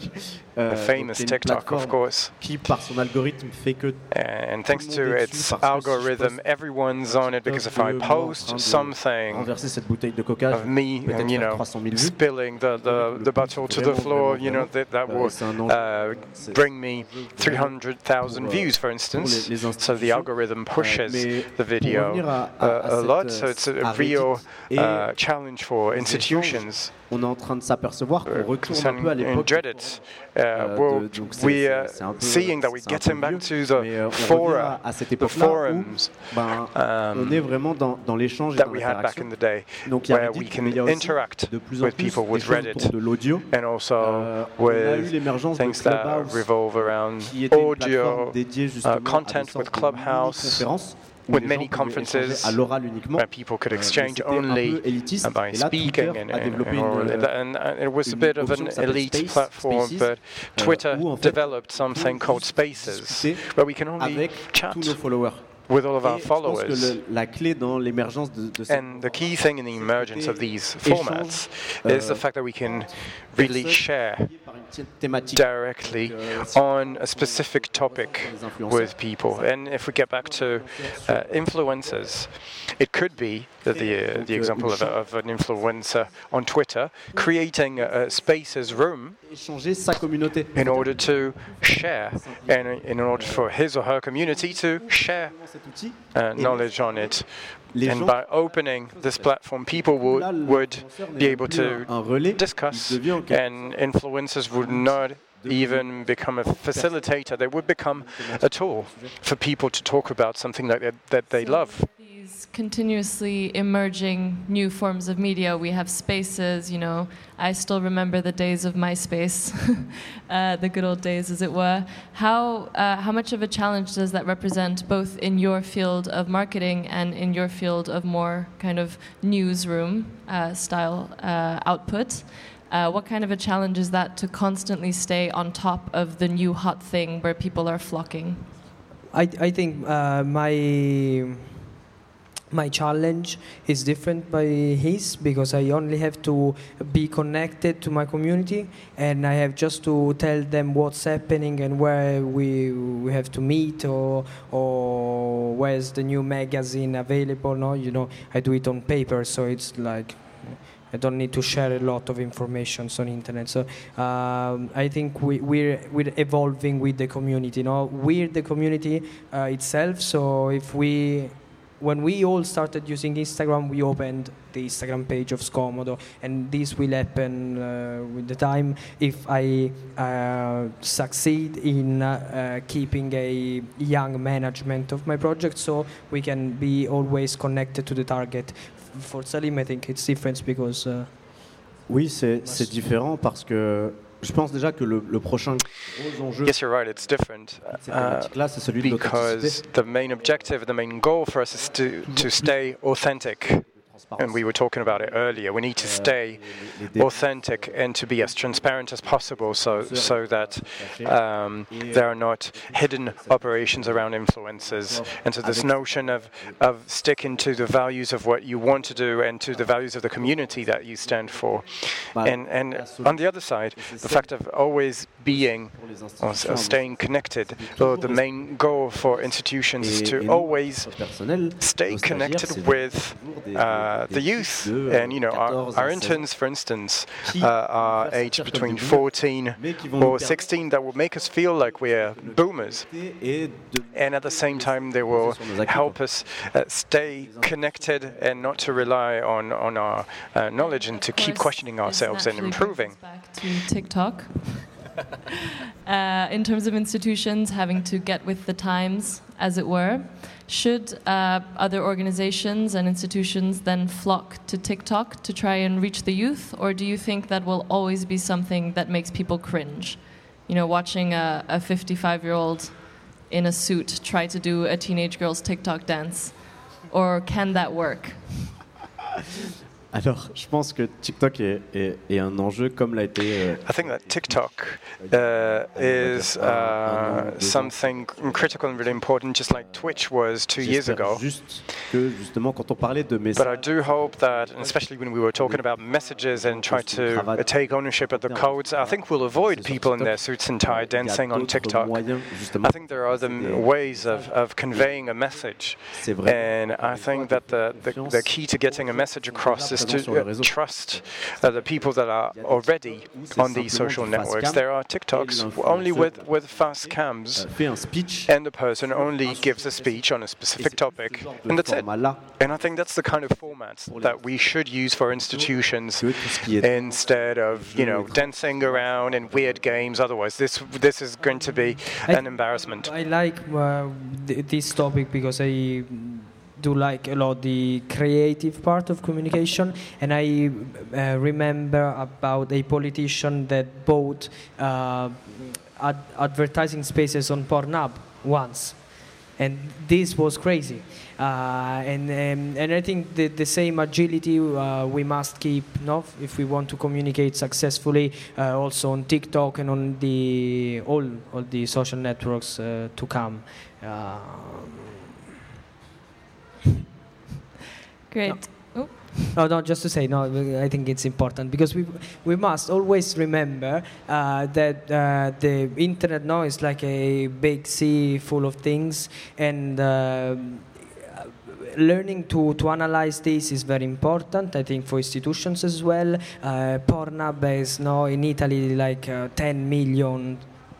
Euh, the famous TikTok, of course. Qui, par son algorithme, fait que And thanks to its dessus parce que si je algorithm, everyone's on it because if I TikTok de moi en train post something renverser cette bouteille de coca, of me, and, you know, 300 spilling the, the, the bottle to the floor, you know, that, that Euh, will c'est un enjeu. uh, bring me 300,000 euh, views, for instance. So the algorithm pushes the video uh, a lot, so it's a real uh, challenge for institutions. On est en train de s'apercevoir qu'on uh, retourne un peu à concerning in l'époque. du Reddit, uh, Euh, de- well, donc c'est- we c'est- are c'est un peu- seeing that we're c'est un peu getting back vieux, to mais, euh, the on revient fora, à, à cette the époque-là où forums ben, um, on est vraiment dans, dans l'échange et that dans we had back l'interaction. in the day, Donc il y a where Reddit, we can mais il y a aussi interact de plus en with plus people des with choses Reddit. autour de l'audio. and also Euh, on a eu with l'émergence de things that Clubhouse, revolve around qui était une plateforme audio, dédiée justement uh, à des content sortes with de Clubhouse, mini-conférences où with many gens pouvaient échanger conferences à l'oral uniquement. where people could Euh, exchange only by Twitter speaking and, and, and, all une, of that. And, it was a bit of an elite platform, but euh, Twitter en fait, developed something called Spaces, where we can only chat tous nos followers. with all of our je pense que followers. le- la clé dans l'émergence de, de cette And the key thing in the emergence of these formats euh, is the fact that we can euh, really share liées par une thé- thématique. directly on a specific topic with people. And if we get back to uh, influencers, it could be that the, uh, the example of, of an influencer on Twitter creating a, a spaces room échanger sa communauté. in order to share and in order for his or her community to share uh, knowledge on it. And by opening this platform, people would, would be able to un, un relais, discuss, il devient en quelque and influencers would not even become a facilitator. They would become a tool for people to talk about something that, that they love. These continuously emerging new forms of media. We have spaces, you know. I still remember the days of MySpace, uh, the good old days, as it were. How uh, how much of a challenge does that represent, both in your field of marketing and in your field of more kind of newsroom uh, style uh, output? Uh, what kind of a challenge is that to constantly stay on top of the new hot thing where people are flocking? I, I think uh, my my challenge is different by his because I only have to be connected to my community and I have just to tell them what's happening and where we we have to meet or or where's the new magazine available. No, you know I do it on paper, so it's like I don't need to share a lot of information on internet. So um, I think we, we're we're evolving with the community. Know, we're the community uh, itself. So if we when we all started using Instagram, we opened the Instagram page of Scomodo, and this will happen uh, with the time if I uh, succeed in uh, keeping a young management of my project, so we can be always connected to the target. For Salim, I think it's different because. Uh, oui, c'est différent parce que Je pense déjà que le, le prochain gros enjeu yes, you're right, it's different. Uh, c'est celui de because the main objective, the main goal for us is to, to stay authentic. And we were talking about it earlier. We need to stay authentic and to be as transparent as possible, so so that um, there are not hidden operations around influences. And so this notion of of sticking to the values of what you want to do and to the values of the community that you stand for, and and on the other side, the fact of always being or staying connected. So the main goal for institutions is to always stay connected with. Uh, the youth. And, you know, our, our interns, for instance, uh, are aged between 14 or 16 that will make us feel like we're boomers. And at the same time, they will help us uh, stay connected and not to rely on, on our uh, knowledge and to keep questioning ourselves and improving. Back to TikTok. Uh, in terms of institutions having to get with the times, as it were. Should uh, other organizations and institutions then flock to TikTok to try and reach the youth, or do you think that will always be something that makes people cringe? You know, watching a 55 year old in a suit try to do a teenage girl's TikTok dance, or can that work? Alors, je pense que TikTok est, est, est un enjeu comme l'a été. Euh, I think that TikTok uh, is uh, something critical and really important, just like Twitch was two years ago. Juste que justement, quand on parlait de messages. But I do hope that, especially when we were talking about messages and try to take ownership of the codes, I think we'll avoid people in their suits and tie dancing on TikTok. I think there are other ways of, of conveying a message, and I think that the, the, the key to getting a message across is to uh, trust uh, the people that are already on these social networks. There are TikToks only with, with fast cams, and the person only gives a speech on a specific topic, and that's it. And I think that's the kind of format that we should use for institutions instead of, you know, dancing around in weird games. Otherwise, this this is going to be an embarrassment. I like uh, th this topic because I do like a lot the creative part of communication and i uh, remember about a politician that bought uh, ad advertising spaces on pornhub once and this was crazy uh, and um, and I think the, the same agility uh, we must keep no? if we want to communicate successfully uh, also on TikTok and on the all all the social networks uh, to come uh, Great. No. Oh. No, just to say, no, I think it's important because we we must always remember uh, that uh, the internet now is like a big sea full of things, and uh, learning to, to analyze this is very important, I think, for institutions as well. Uh, Pornhub has now in Italy like uh, 10 million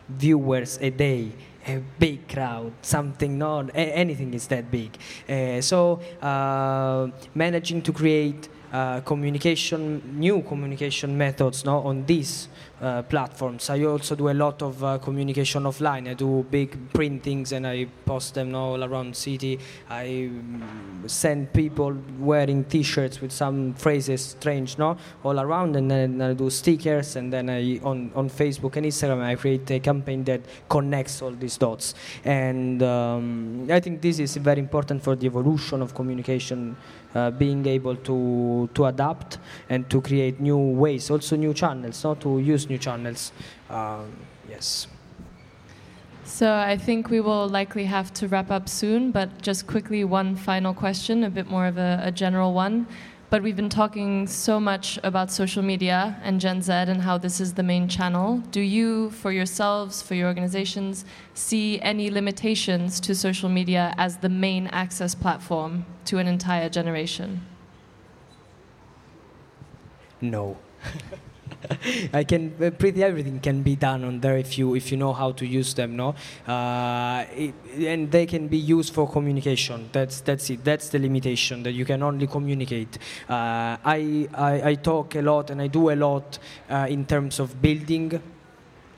viewers a day a big crowd, something not anything is that big. Uh, so uh, managing to create uh, communication, new communication methods no, on this uh, platforms. I also do a lot of uh, communication offline. I do big printings and I post them all around city. I um, send people wearing T-shirts with some phrases strange, no, all around, and then I do stickers. And then I on on Facebook and Instagram I create a campaign that connects all these dots. And um, I think this is very important for the evolution of communication uh, being able to to adapt and to create new ways, also new channels, not to use new channels. Um, yes. So I think we will likely have to wrap up soon, but just quickly one final question, a bit more of a, a general one. But we've been talking so much about social media and Gen Z and how this is the main channel. Do you, for yourselves, for your organizations, see any limitations to social media as the main access platform to an entire generation? no. I can uh, pretty everything can be done on there if you if you know how to use them, no. Uh, it, and they can be used for communication. That's that's it. That's the limitation that you can only communicate. Uh, I, I I talk a lot and I do a lot uh, in terms of building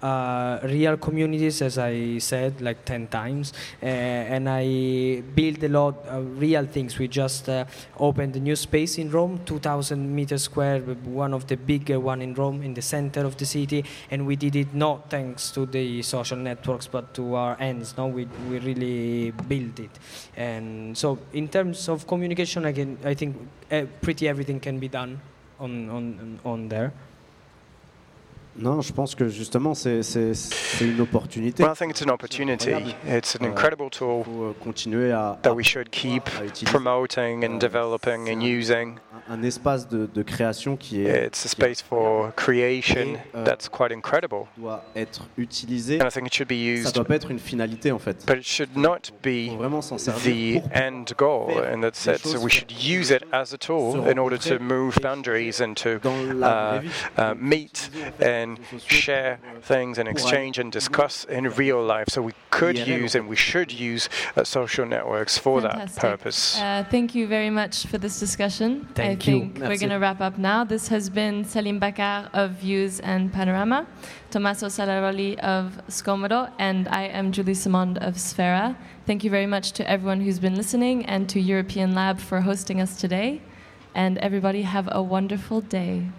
uh, real communities, as I said like 10 times, uh, and I build a lot of real things. We just uh, opened a new space in Rome, 2,000 meters square, one of the bigger one in Rome, in the center of the city, and we did it not thanks to the social networks, but to our ends. No, we we really built it, and so in terms of communication, I can I think uh, pretty everything can be done on on on there. Non, je pense que justement c'est une opportunité. Well, I think it's an opportunity. It's an incredible tool euh, continuer à, that we should keep promoting and developing and using. un, espace de, de création qui est It's a space for creation that's quite incredible. doit être utilisé. And I think it should be Ça used, doit pas être une finalité en fait. but it should not be vraiment s'en the servir pour end goal. So we should use it as a tool in order to move boundaries and to uh, uh, meet and share things and exchange and discuss in real life. So we could use and we should use uh, social networks for that purpose. Uh, thank you very much for this discussion. Thank I you. think we're going to wrap up now. This has been Salim Bakar of Views and Panorama, Tommaso Salaroli of Scomodo, and I am Julie Simond of Sfera. Thank you very much to everyone who's been listening and to European Lab for hosting us today. And everybody have a wonderful day.